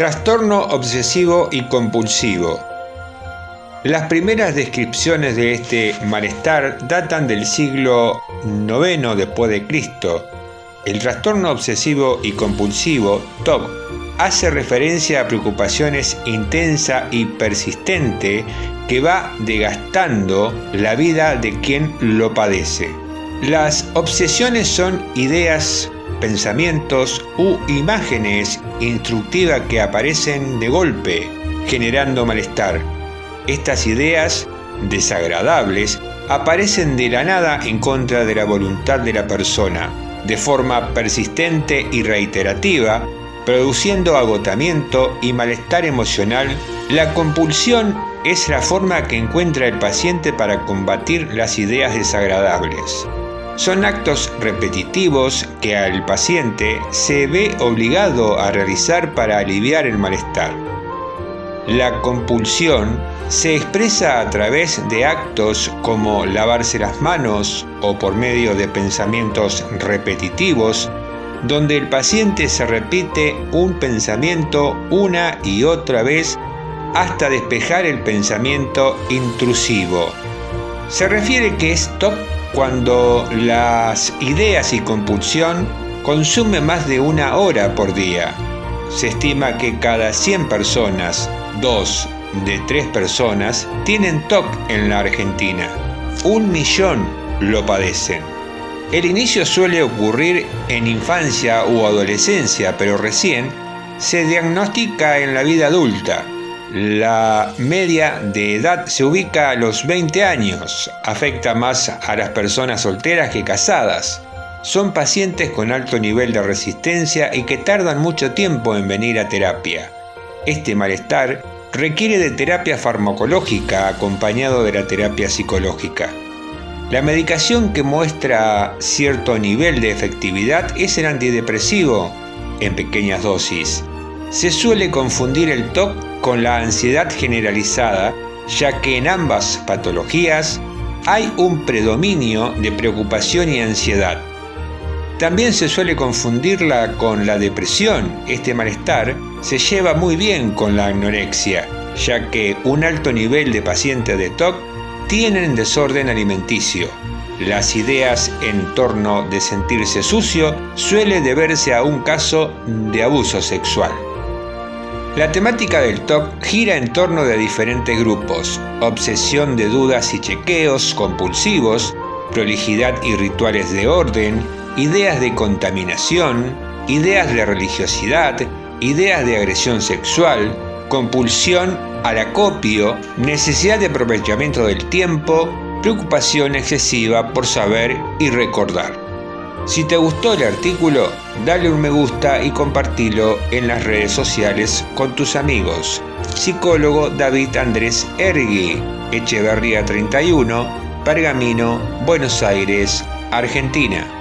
Trastorno obsesivo y compulsivo. Las primeras descripciones de este malestar datan del siglo IX después de Cristo. El trastorno obsesivo y compulsivo, TOC, hace referencia a preocupaciones intensa y persistente que va desgastando la vida de quien lo padece. Las obsesiones son ideas, pensamientos u imágenes instructivas que aparecen de golpe, generando malestar. Estas ideas desagradables aparecen de la nada en contra de la voluntad de la persona, de forma persistente y reiterativa, produciendo agotamiento y malestar emocional. La compulsión es la forma que encuentra el paciente para combatir las ideas desagradables. Son actos repetitivos que al paciente se ve obligado a realizar para aliviar el malestar. La compulsión se expresa a través de actos como lavarse las manos o por medio de pensamientos repetitivos, donde el paciente se repite un pensamiento una y otra vez hasta despejar el pensamiento intrusivo. Se refiere que es top cuando las ideas y compulsión consumen más de una hora por día. Se estima que cada 100 personas, dos de tres personas, tienen TOC en la Argentina. Un millón lo padecen. El inicio suele ocurrir en infancia u adolescencia, pero recién se diagnostica en la vida adulta la media de edad se ubica a los 20 años. Afecta más a las personas solteras que casadas. Son pacientes con alto nivel de resistencia y que tardan mucho tiempo en venir a terapia. Este malestar requiere de terapia farmacológica acompañado de la terapia psicológica. La medicación que muestra cierto nivel de efectividad es el antidepresivo en pequeñas dosis. Se suele confundir el TOC con la ansiedad generalizada, ya que en ambas patologías hay un predominio de preocupación y ansiedad. También se suele confundirla con la depresión. Este malestar se lleva muy bien con la anorexia, ya que un alto nivel de pacientes de TOC tienen desorden alimenticio. Las ideas en torno de sentirse sucio suele deberse a un caso de abuso sexual. La temática del TOC gira en torno de diferentes grupos, obsesión de dudas y chequeos compulsivos, prolijidad y rituales de orden, ideas de contaminación, ideas de religiosidad, ideas de agresión sexual, compulsión al acopio, necesidad de aprovechamiento del tiempo, preocupación excesiva por saber y recordar. Si te gustó el artículo, dale un me gusta y compartilo en las redes sociales con tus amigos. Psicólogo David Andrés Ergui, Echeverría 31, Pergamino, Buenos Aires, Argentina.